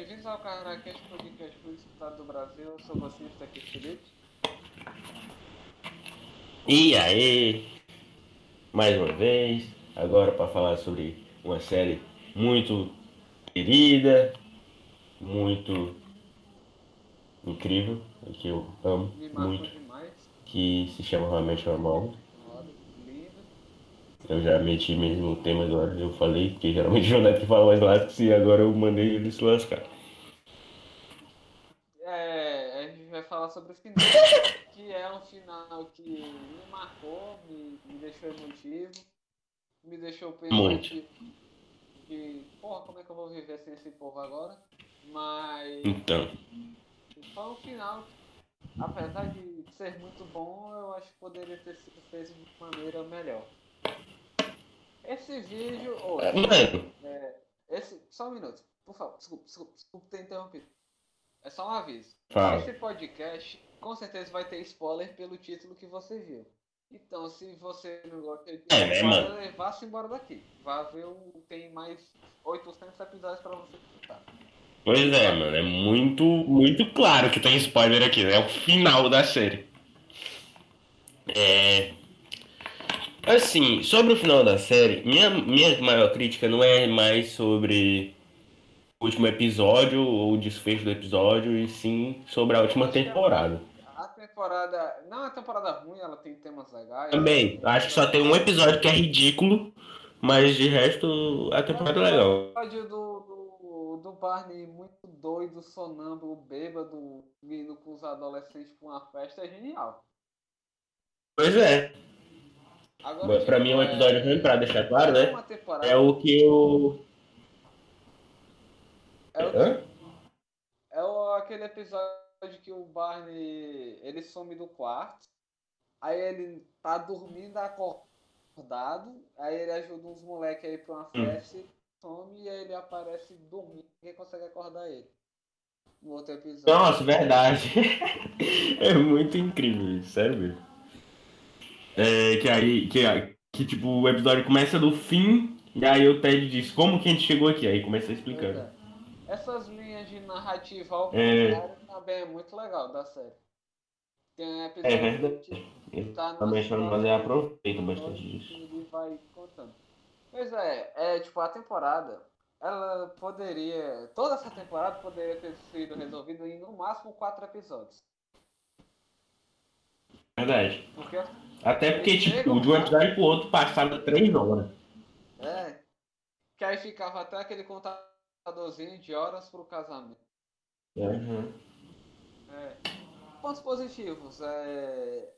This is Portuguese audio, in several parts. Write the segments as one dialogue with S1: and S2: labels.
S1: Bem-vindos ao Caracast Podcast mais escutado do Brasil. Eu sou você, está aqui, Felipe.
S2: E aí, mais uma vez, agora para falar sobre uma série muito querida, muito incrível, que eu amo muito,
S1: demais.
S2: que se chama Realmente Normal. Eu já meti mesmo o tema agora, eu falei, porque geralmente o que fala mais lascas e agora eu mandei ele se lascar.
S1: É, a gente vai falar sobre o final, que é um final que me marcou, me, me deixou emotivo, me deixou pensativo. Que, porra, como é que eu vou viver sem esse povo agora? Mas
S2: Então,
S1: foi um final, que, apesar de ser muito bom, eu acho que poderia ter sido feito de maneira melhor. Esse vídeo. ô,
S2: é, mano,
S1: É, esse, só um minuto, por favor, desculpa, desculpa, desculpa ter interrompido. É só um aviso.
S2: fala.
S1: Esse podcast com certeza vai ter spoiler pelo título que você viu. Então, se você não gosta de
S2: É,
S1: spoiler,
S2: mano?
S1: vá-se embora daqui. Vá ver o. Tem mais 800 episódios pra você escutar.
S2: Pois é, mano, é muito, muito claro que tem spoiler aqui, né? É o final da série. É. Assim, sobre o final da série, minha, minha maior crítica não é mais sobre o último episódio ou o desfecho do episódio, e sim sobre a última temporada.
S1: A temporada. Não é uma temporada ruim, ela tem temas legais.
S2: Também, acho que só tem um episódio que é ridículo, mas de resto a temporada é legal.
S1: O episódio do, do, do Barney muito doido, sonâmbulo, bêbado, indo com os adolescentes pra uma festa é genial.
S2: Pois é,
S1: Agora,
S2: pra mim é um episódio ruim, pra deixar claro, né? É o que eu.
S1: é o
S2: Hã?
S1: É o, aquele episódio que o Barney ele some do quarto, aí ele tá dormindo acordado, aí ele ajuda uns moleques aí pra uma
S2: Hum.
S1: festa, e some e aí ele aparece dormindo, ninguém consegue acordar ele. No outro episódio.
S2: Nossa, verdade. é muito incrível sério mesmo. É, que aí, que, que tipo, o episódio começa do fim, e aí o Ted diz como que a gente chegou aqui, aí começa explicando.
S1: é. Essas linhas de narrativa ao
S2: É.
S1: também é muito legal da série. Tem um
S2: É
S1: episódio
S2: verdade.
S1: que tá
S2: Também
S1: numa
S2: mas eu aproveito bastante disso.
S1: Ele vai contando. Pois é, é tipo a temporada, ela poderia, toda essa temporada poderia ter sido resolvida em no máximo quatro episódios.
S2: Verdade.
S1: Porque
S2: Até porque, tipo, de um episódio pro outro passava três horas.
S1: é, que aí ficava até aquele contadorzinho de horas pro casamento.
S2: Uhum.
S1: É. Pontos positivos, é,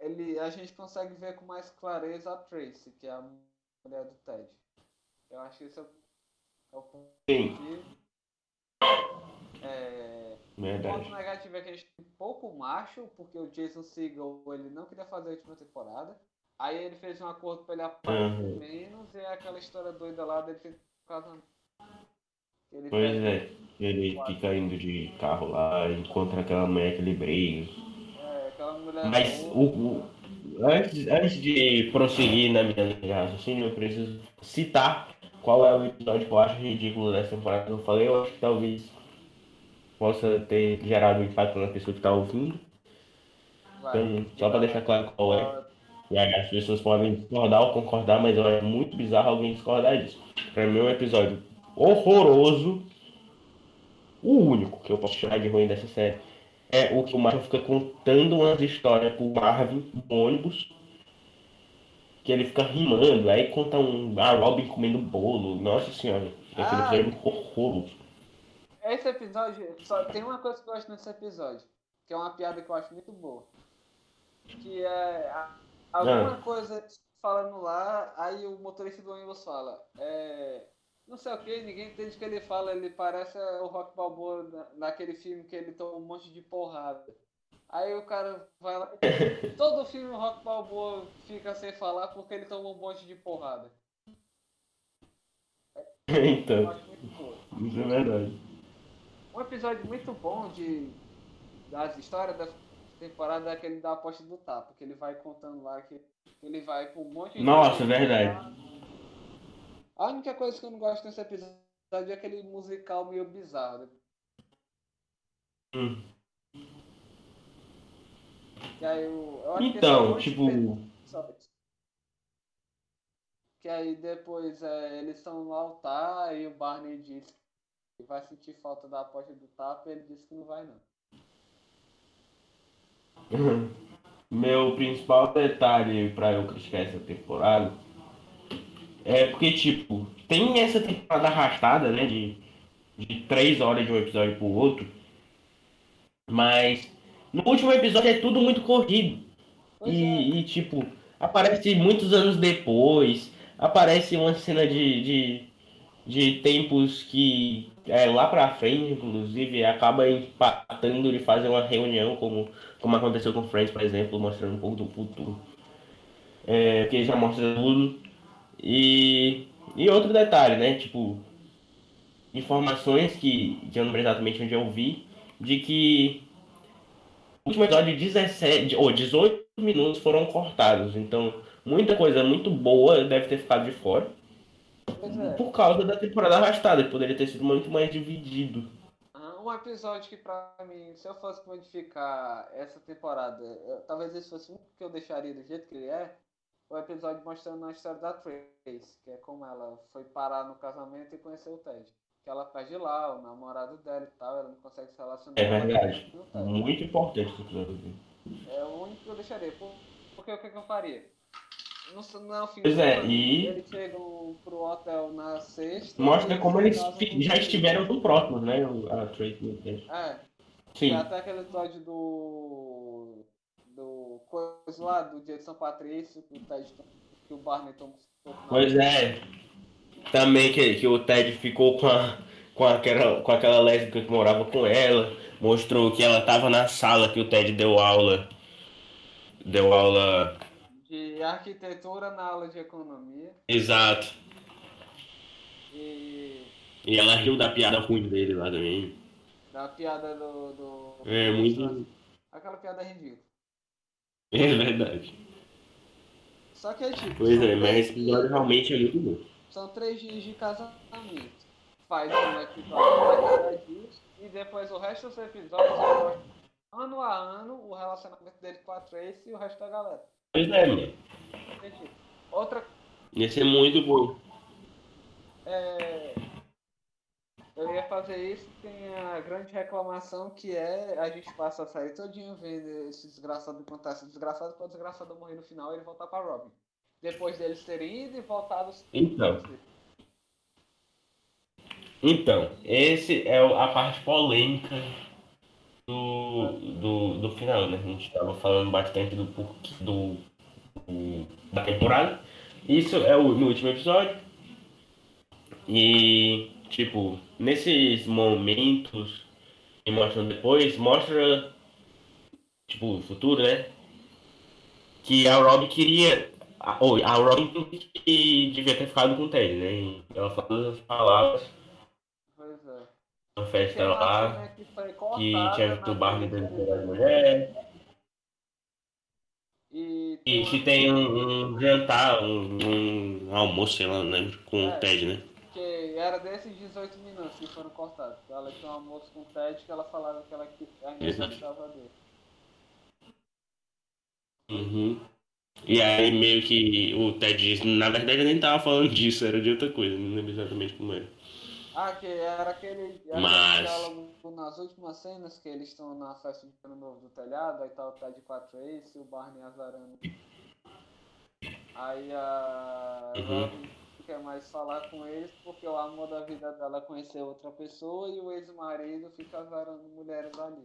S1: ele, a gente consegue ver com mais clareza a Tracy, que é a mulher do Ted. Eu acho que esse é o, é o ponto
S2: Sim,
S1: positivo. É, O
S2: verdade.
S1: ponto negativo é que a gente tem pouco macho, porque o Jason Segel ele não queria fazer a última temporada. Aí ele fez um acordo pra ele aparecer
S2: Uhum.
S1: menos e é aquela história doida lá dele ter casamento. Ele
S2: Pois é, ele fica indo de carro lá, encontra aquela mulher que ele briga.
S1: é, aquela mulher
S2: Mas
S1: boa.
S2: o, o- antes, antes de prosseguir na minha linha raciocínio, eu preciso citar qual é o episódio que eu acho ridículo dessa temporada que eu falei. Eu acho que talvez possa ter gerado um impacto na pessoa que está ouvindo. Então, só para deixar claro qual é. E aí as pessoas podem discordar ou concordar, mas acho muito bizarro alguém discordar disso. Pra mim é um episódio horroroso. O único que eu posso chamar de ruim dessa série é o que o Marvel fica contando umas histórias pro Marvin no ônibus. Que ele fica rimando, aí conta um. A Robin comendo bolo. Nossa senhora. Aquele
S1: Ah.
S2: episódio é horroroso.
S1: Esse episódio, só tem uma coisa que eu gosto nesse episódio, que é uma piada que eu acho muito boa. Que é a- alguma
S2: Ah.
S1: coisa falando lá, aí o motorista do ônibus fala, é, não sei o que, ninguém entende o que ele fala, ele parece o Rock Balboa na- naquele filme que ele toma um monte de porrada. Aí o cara vai lá, todo filme o Rock Balboa fica sem falar porque ele toma um monte de porrada.
S2: Então, isso é verdade.
S1: Um episódio muito bom de das histórias dessa temporada é aquele da aposta do tapa, que ele vai contando lá que ele vai por um monte de
S2: Nossa, verdade.
S1: A única coisa que eu não gosto nesse episódio é aquele musical meio bizarro.
S2: Hum.
S1: Eu, eu acho
S2: Então, tipo.
S1: Que aí depois é, eles estão no altar e o Barney diz que vai sentir falta da aposta do tapa e ele disse que não vai não.
S2: Meu principal detalhe pra eu criticar essa temporada é porque, tipo, tem essa temporada arrastada, né? De, de três horas de um episódio pro outro. Mas no último episódio é tudo muito corrido. E,
S1: é.
S2: e, tipo, aparece muitos anos depois. Aparece uma cena de, de, de tempos que é lá pra frente, inclusive, acaba empatando de fazer uma reunião, como, como aconteceu com Friends, por exemplo, mostrando um pouco do futuro. É, que já mostra tudo. E, e outro detalhe, né? Tipo, informações que, que eu não lembro exatamente onde eu vi, de que o último episódio de 17 ou 18 minutos foram cortados. Então, muita coisa muito boa deve ter ficado de fora.
S1: É.
S2: Por causa da temporada arrastada, que poderia ter sido muito mais dividido.
S1: Ah, Um episódio que pra mim, se eu fosse modificar essa temporada, eu- talvez esse fosse um que eu deixaria do jeito que ele é, o episódio mostrando a história da Trace, que é como ela foi parar no casamento e conheceu o Ted. Que ela perde lá, o namorado dela e tal, ela não consegue se relacionar
S2: É
S1: com ela,
S2: verdade. Muito importante esse episódio.
S1: É o único que eu deixaria. Por- Porque o que, que eu faria? No, no fim
S2: Pois é,
S1: ano,
S2: e-
S1: eles chegam pro hotel na sexta.
S2: Mostra como eles já estiveram tão próximos, né? o- A Tracy.
S1: É,
S2: Sim.
S1: Até aquele episódio do. do. coisa lá, do dia de São Patrício, que o Ted que o Barney na-
S2: Pois é. Também que, que o Ted ficou com, a, com, aquela, com aquela lésbica que morava com ela. Mostrou que ela tava na sala que o Ted deu aula. Deu aula.
S1: De arquitetura na aula de economia.
S2: Exato.
S1: E.
S2: E ela riu da piada ruim dele lá também.
S1: da piada do. do
S2: É muito.
S1: Aquela piada ridícula.
S2: É verdade.
S1: Só que é tipo.
S2: Pois é, mas esse episódio
S1: dias-
S2: realmente é muito bom.
S1: São três dias de casamento. Faz um episódio cada dia. E depois o resto dos episódios ano a ano o relacionamento dele com a Tracy e o resto da galera.
S2: Pois é, mano.
S1: Entendi. Outra
S2: Ia ser muito bom.
S1: é, eu ia fazer isso, tem a grande reclamação que é a gente passa a série todinha vendo esse desgraçado contar esse desgraçado para o desgraçado morrer no final e ele voltar para Robin. Depois deles terem ido e voltado.
S2: Então. Então, esse é a parte polêmica do, do, do final, né? A gente estava falando bastante do porquê do, do- da temporada. Isso é o no último episódio. E, tipo, nesses momentos que mostram depois, mostra, tipo, o futuro, né? Que a Robin queria. A, a Robin que devia ter ficado com o Ted, né? Ela falou as palavras. Na festa
S1: uma
S2: lá,
S1: que
S2: que tinha o Barney dando
S1: de-
S2: pelas mulheres.
S1: E
S2: E que tem um, um jantar, um, um almoço, sei lá, não lembro, com
S1: É.
S2: o Ted, né?
S1: que era desses 18 minutos que foram cortados. Ela tinha um almoço com o Ted que ela falava que ela que- ainda gostava dele.
S2: Uhum. E aí meio que o Ted diz, na verdade eu nem tava falando disso, era de outra coisa, não lembro exatamente como era.
S1: Ah, que era aquele, era
S2: Mas-
S1: diálogo nas últimas cenas que eles estão na festa de ano novo do telhado, aí tá o Ted com a Trace, o Barney azarando. Aí a
S2: Uhum.
S1: Quer mais falar com eles porque o amor da vida dela é conhecer outra pessoa e o ex-marido fica azarando mulheres ali.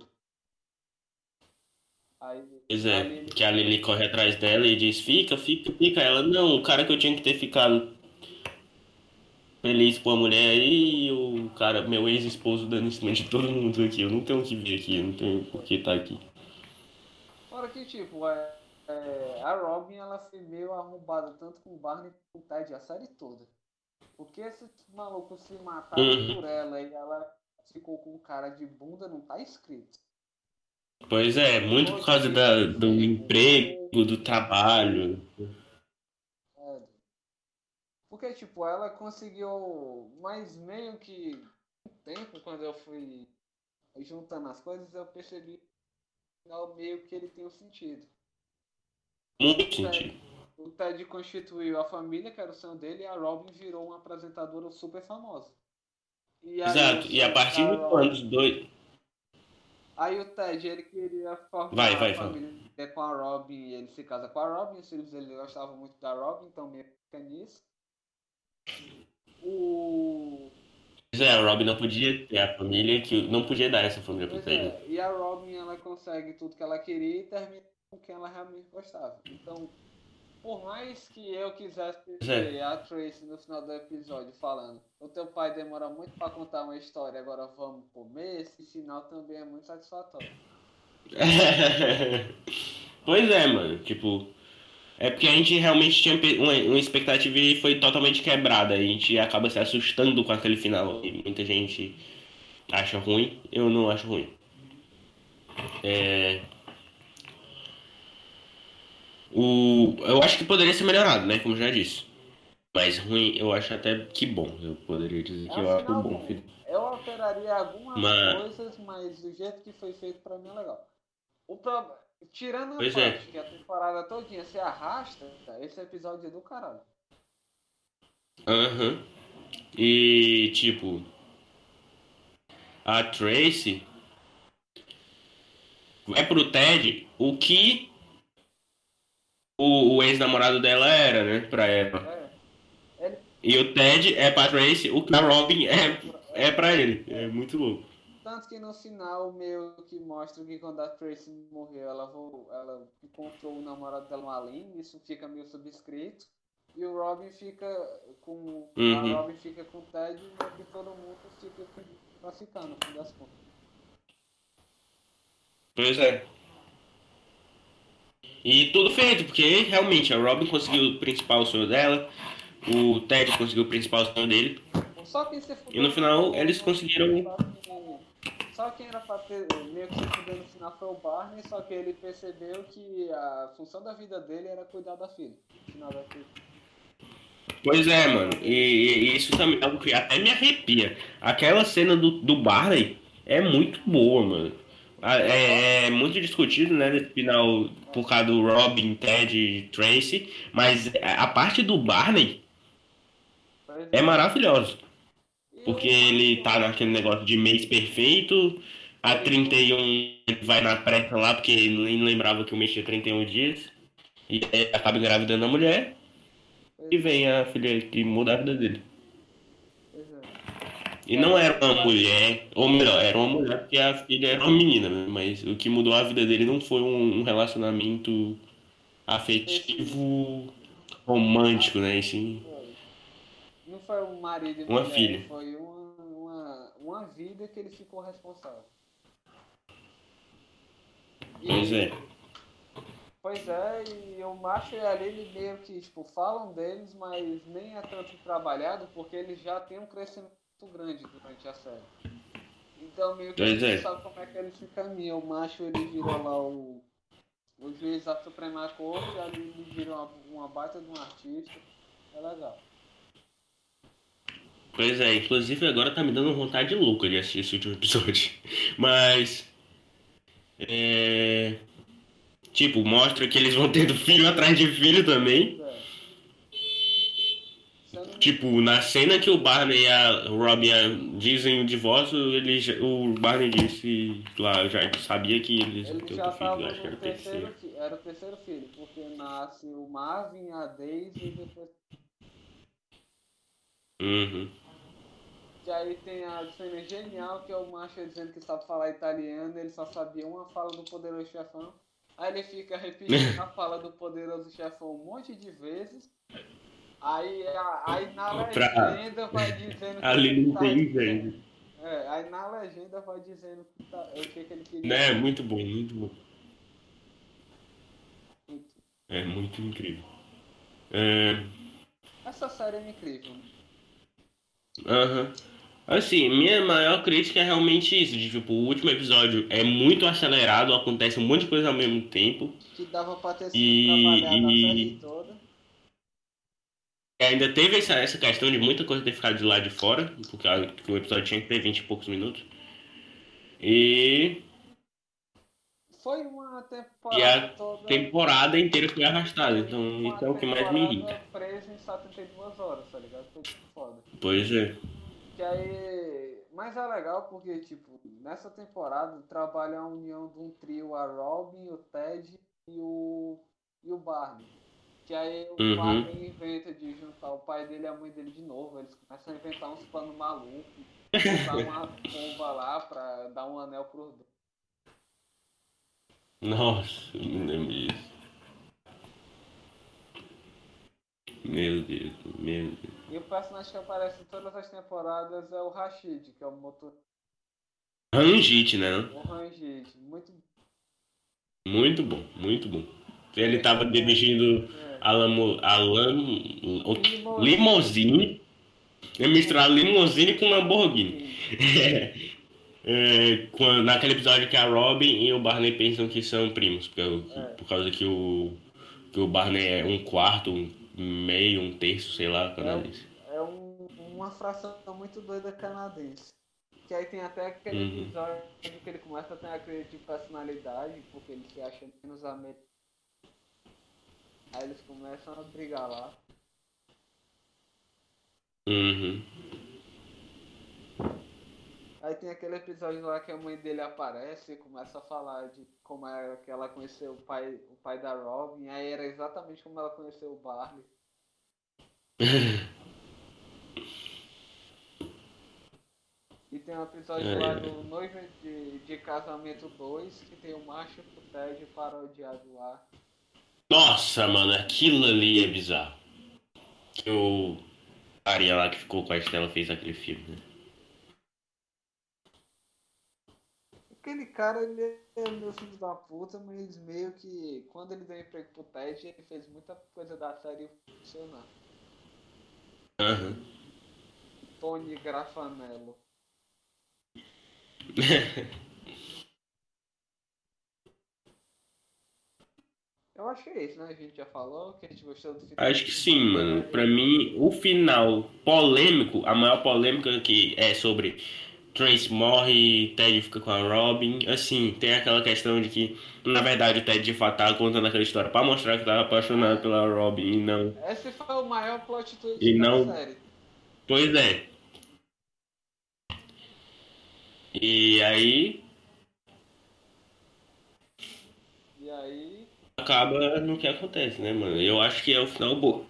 S1: Aí,
S2: Pois
S1: a
S2: é,
S1: Lily-
S2: que a Lily corre atrás dela e diz, fica, fica, fica. Ela, não, o cara que eu tinha que ter ficado feliz com a mulher aí, o cara, meu ex-esposo dando em cima de todo mundo aqui. Eu não tenho que vir aqui, eu não tenho por que estar aqui.
S1: Fora que, tipo, é, é, a Robin ela foi meio arrombada tanto com o Barney quanto com o Ted a série toda. Porque esses malucos se mataram
S2: Uhum.
S1: por ela e ela ficou com cara de bunda, não tá escrito.
S2: Pois é, muito por causa da, do emprego, do trabalho.
S1: Porque, tipo, ela conseguiu, mas meio que um tempo, quando eu fui juntando as coisas, eu percebi que meio que ele tem um sentido.
S2: Muito sentido.
S1: O Ted constituiu a família, que era o sonho dele, e a Robin virou uma apresentadora super famosa.
S2: E Exato, e a partir de quando os dois.
S1: Aí o Ted, ele queria formar
S2: vai, vai,
S1: a família vai. com a Robin, e ele se casa com a Robin, os filhos dele gostavam muito da Robin, então meio fica nisso. O...
S2: Pois é, a Robin não podia ter a família, que não podia dar essa família pro Ted.
S1: É, e a Robin, ela consegue tudo que ela queria e termina com quem ela realmente gostava. Então, por mais que eu quisesse ver a Tracy no final do episódio falando, o teu pai demora muito para contar uma história, agora vamos comer, esse sinal também é muito satisfatório.
S2: pois é, mano, tipo, é porque a gente realmente tinha uma, expectativa e foi totalmente quebrada. A gente acaba se assustando com aquele final. E muita gente acha ruim, eu não acho ruim. É, o, eu acho que poderia ser melhorado, né? Como já disse. Mas ruim, eu acho até que bom. Eu poderia dizer que é eu acho bom. Filho.
S1: Eu alteraria algumas mas... coisas, mas do jeito que foi feito pra mim é legal. O pro... Tirando a pois é. parte é. que a temporada todinha se arrasta, esse episódio é do caralho.
S2: Aham. Uhum. E tipo. A Tracy é pro Ted o que o, o ex-namorado dela era, né? Pra ela. É. Ele... E o Ted é pra Tracy, o que a Robin é, é pra ele. É muito louco.
S1: Tanto que no final, meio que mostra que quando a Tracy morreu, ela, ela encontrou o namorado dela no além, isso fica meio subscrito. E o Robin fica com. Uhum. A Robin fica com o Ted e todo mundo fica classificando, no fim das contas.
S2: Pois é. E tudo feito, porque realmente a Robin conseguiu o principal sonho dela, o Ted conseguiu o principal sonho dele. e no final eles conseguiram.
S1: Só quem era pra ter, meio que se fuder no final foi o Barney, só que ele percebeu que a função da vida dele era cuidar da filha. No final da filha.
S2: Pois é, mano. E, e, isso também é algo que até me arrepia. Aquela cena do, do Barney é muito boa, mano. É, é, muito discutido, né, nesse final, por causa do Robin, Ted e Tracy, mas a parte do Barney é maravilhosa. Porque ele tá naquele negócio de mês perfeito, a 31 ele vai na pressa lá, porque ele nem lembrava que o mês tinha 31 dias, e acaba engravidando a mulher, e vem a filha que muda a vida dele. E não era uma mulher, ou melhor, era uma mulher porque a filha era uma menina, né? Mas o que mudou a vida dele não foi um relacionamento afetivo, romântico, né? Assim,
S1: foi um marido e
S2: uma mulher, filha.
S1: foi uma, uma, uma vida que ele ficou responsável.
S2: E, pois é.
S1: Pois é, e o macho e a Lily meio que, tipo, falam deles, mas nem é tanto trabalhado, porque eles já têm um crescimento grande durante a série. Então meio que a gente é. sabe como é que ele se caminha. O macho ele vira lá o, o juiz da Suprema Corte, ali ele vira uma, uma baita de um artista. É legal.
S2: Pois é, inclusive agora tá me dando vontade louca de assistir esse último episódio. Mas. É. Tipo, mostra que eles vão tendo filho atrás de filho também. Tipo, na cena que o Barney e a Robin dizem o divórcio, ele, o Barney disse lá, já sabia que eles
S1: ele já filho, acho que era o terceiro. terceiro. Era o terceiro filho, porque nasce o Marvin, a Daisy e depois.
S2: Uhum.
S1: E aí tem a cena genial que é o macho dizendo que sabe falar italiano, ele só sabia uma fala do poderoso chefão. Aí ele fica repetindo a fala do poderoso chefão um monte de vezes. Aí, aí na legenda vai dizendo que
S2: Ali não tá tem velho.
S1: É, aí na legenda vai dizendo que tá, o que, que ele queria.
S2: É, muito bom, muito bom. É muito incrível. É...
S1: Essa série é incrível.
S2: Aham. Uhum. Assim, minha maior crítica é realmente isso, de tipo, o último episódio é muito acelerado, acontece um monte de coisa ao mesmo tempo.
S1: Que dava pra ter sido e... trabalhado e... a série toda.
S2: ainda teve essa, essa questão de muita coisa ter ficado de lá de fora, porque o episódio tinha que ter 20 e poucos minutos. E.
S1: Foi uma temporada.
S2: E a
S1: toda...
S2: temporada inteira foi arrastada, então
S1: uma
S2: isso é o que mais me irrita.
S1: presa em 72 horas, tá ligado? Foi tipo foda.
S2: Pois é.
S1: Que aí. Mas é legal porque, tipo, nessa temporada trabalha a união de um trio, a Robin, o Ted e o. e o Barney. Que aí o
S2: Uhum.
S1: Barney inventa de juntar o pai dele e a mãe dele de novo. Eles começam a inventar uns planos malucos. Botar uma bomba lá pra dar um anel pros dois.
S2: Nossa, me lembro disso. Meu Deus, meu Deus.
S1: E o personagem que aparece em todas as temporadas é o Rashid, que é o motor.
S2: Rangit, né?
S1: O Rangid. Muito.
S2: Muito bom, muito bom. Ele tava dirigindo
S1: É.
S2: Alamo, Alam, Limousine. Ele misturar Limousine com Lamborghini. É, quando, naquele episódio que a Robin e o Barney pensam que são primos, porque, o-
S1: É.
S2: por causa que o, que o Barney é um quarto, um meio, um terço, sei lá, canadense.
S1: É um- uma fração muito doida canadense. Que aí tem até aquele
S2: Uhum.
S1: episódio que ele começa a ter a crise de personalidade, porque ele se acha menos americano. Aí eles começam a brigar lá.
S2: Uhum.
S1: Aí tem aquele episódio lá que a mãe dele aparece e começa a falar de como era que ela conheceu o pai, o pai da Robin. Aí era exatamente como ela conheceu o Barney. E tem um episódio
S2: É.
S1: lá do Noivo de, de Casamento 2, que tem o macho pro Ted parodiado lá.
S2: Nossa, mano, aquilo ali é bizarro. Que o carinha lá que ficou com a Estela fez aquele filme, né?
S1: Aquele cara, ele é meu filho da puta, mas meio que quando ele deu emprego pro Ted, ele fez muita coisa da série funcionar.
S2: Aham.
S1: Tony Grafanello. Eu acho que é isso, né? A gente já falou que a gente gostou do final.
S2: Acho que sim, mano. Pra mim, o final polêmico, a maior polêmica que é sobre Trace morre, Ted fica com a Robin. Assim, tem aquela questão de que, na verdade, o Ted de fato tava contando aquela história pra mostrar que tava apaixonado pela Robin e não.
S1: Esse foi o maior plot twist
S2: E
S1: da
S2: não-
S1: série.
S2: Pois é. E aí
S1: E aí.
S2: acaba no que acontece, né, mano? Eu acho que é o final bom.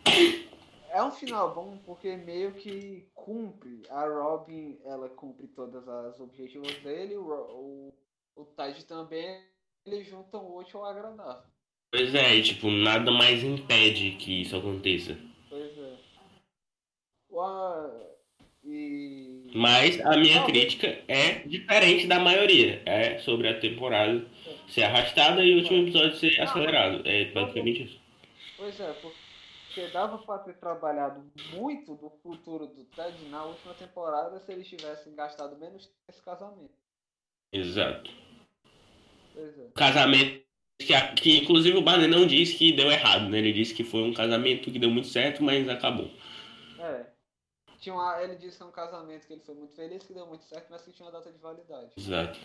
S1: É um final bom porque meio que cumpre. A Robin, ela cumpre todas as objetivos dele. O, o, o Ted também. Eles juntam o útil ao agradável.
S2: Pois é, e, tipo, nada mais impede que isso aconteça.
S1: Pois é. E.
S2: Mas a minha
S1: Não,
S2: crítica é diferente da maioria. É sobre a temporada ser arrastada e o último episódio ser acelerado. É basicamente isso.
S1: Pois é, porque dava pra ter trabalhado muito do futuro do Ted na última temporada se eles tivessem gastado menos nesse casamento.
S2: Exato.
S1: É.
S2: Casamento que, que inclusive o Barney não disse que deu errado, né? Ele disse que foi um casamento que deu muito certo, mas acabou.
S1: É. Tinha uma, ele disse que é um casamento que ele foi muito feliz, que deu muito certo, mas que tinha uma data de validade.
S2: Exato.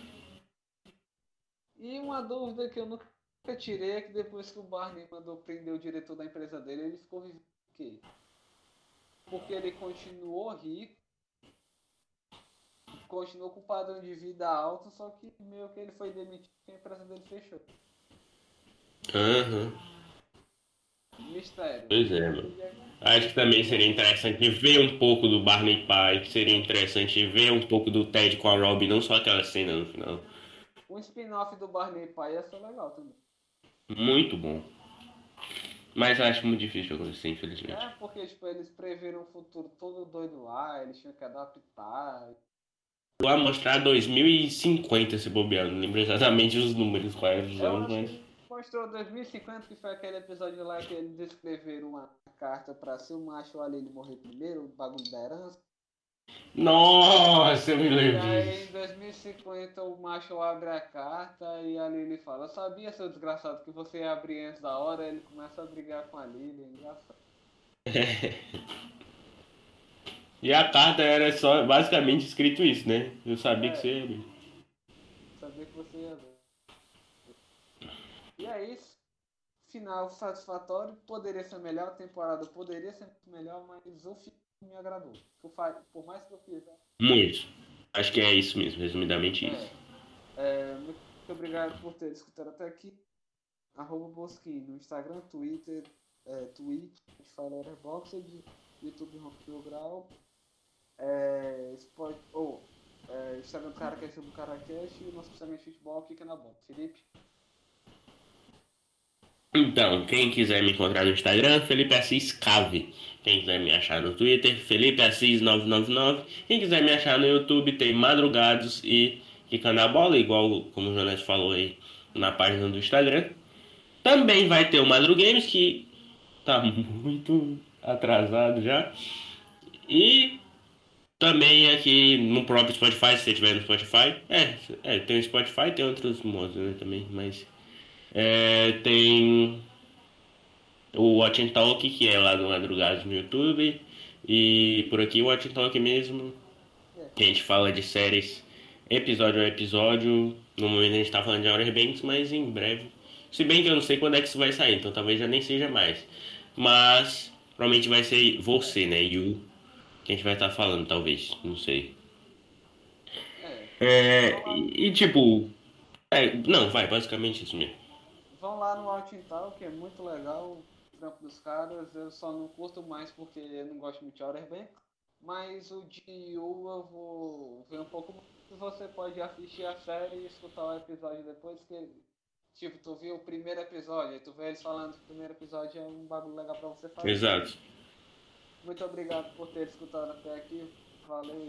S1: E uma dúvida que eu nunca tirei é que depois que o Barney mandou prender o diretor da empresa dele, ele ficou vivendo o quê? Porque ele continuou rico, continuou com o padrão de vida alto, só que meio que ele foi demitido e a empresa dele fechou.
S2: Aham.
S1: Mistério.
S2: Pois é, mano. Acho que também seria interessante ver um pouco do Barney pai, seria interessante ver um pouco do Ted com a Robin, não só aquela cena no final.
S1: Um spin-off do Barney pai ia ser legal também.
S2: Muito bom. Mas eu acho muito difícil acontecer, infelizmente.
S1: É, porque tipo, eles previram um futuro todo doido lá, eles tinham que adaptar.
S2: Vai mostrar 2050 se bobear, não lembro exatamente os números, quais os anos, mas.
S1: mostrou 2050, que foi aquele episódio lá que eles escreveram uma carta pra se o macho ali ele morrer primeiro, o bagulho da herança.
S2: Nossa, eu me
S1: E
S2: lembro
S1: aí em 2050 o macho abre a carta e ali ele fala, sabia, seu desgraçado, que você ia abrir antes da hora, ele começa a brigar com a Lily, é engraçado.
S2: e a carta era só basicamente escrito isso, né? Eu sabia é. que você ia ver.
S1: Sabia que você ia ver. E é isso. Final satisfatório. Poderia ser melhor, a temporada poderia ser melhor, mas o filme me agradou. Por mais que eu fiz.
S2: Muito. Acho que é isso mesmo, resumidamente é. isso.
S1: É, muito obrigado por ter escutado até aqui. Arroba Bosquim no Instagram, Twitter, é, Twitch, Airboxed, YouTube Rompeu Grau, é, Sport, ou oh, é, Instagram do Caracast do Caracast e o nosso de futebol é na bom. Felipe?
S2: Então, quem quiser me encontrar no Instagram, Felipe Assis Cave. Quem quiser me achar no Twitter, Felipe Assis 999. Quem quiser me achar no YouTube, tem Madrugados e Fica na Bola, igual como o Jonas falou aí na página do Instagram. Também vai ter o Madrugames, que tá muito atrasado já. E também aqui no próprio Spotify, se você tiver no Spotify. É, é tem o Spotify, tem outros modos né, também, mas é, tem o Watch and Talk, que é lá do Madrugados no YouTube. E por aqui o Watch and Talk mesmo, que a gente fala de séries episódio a episódio. No momento a gente tá falando de Outer Banks, mas em breve. Se bem que eu não sei quando é que isso vai sair, então talvez já nem seja mais. Mas provavelmente vai ser você, né? You, que a gente vai estar tá falando, talvez. Não sei. É, é e, e, tipo. É, não, vai, basicamente isso mesmo.
S1: Vão lá no Altintal, que é muito legal o trampo dos caras. Eu só não curto mais porque eu não gosto muito de Outer Banks. Mas o de You eu vou ver um pouco mais você pode assistir a série e escutar o episódio depois que. Tipo, tu viu o primeiro episódio, e tu vê eles falando que o primeiro episódio é um bagulho legal pra você fazer.
S2: Exato.
S1: Muito obrigado por ter escutado até aqui. Valeu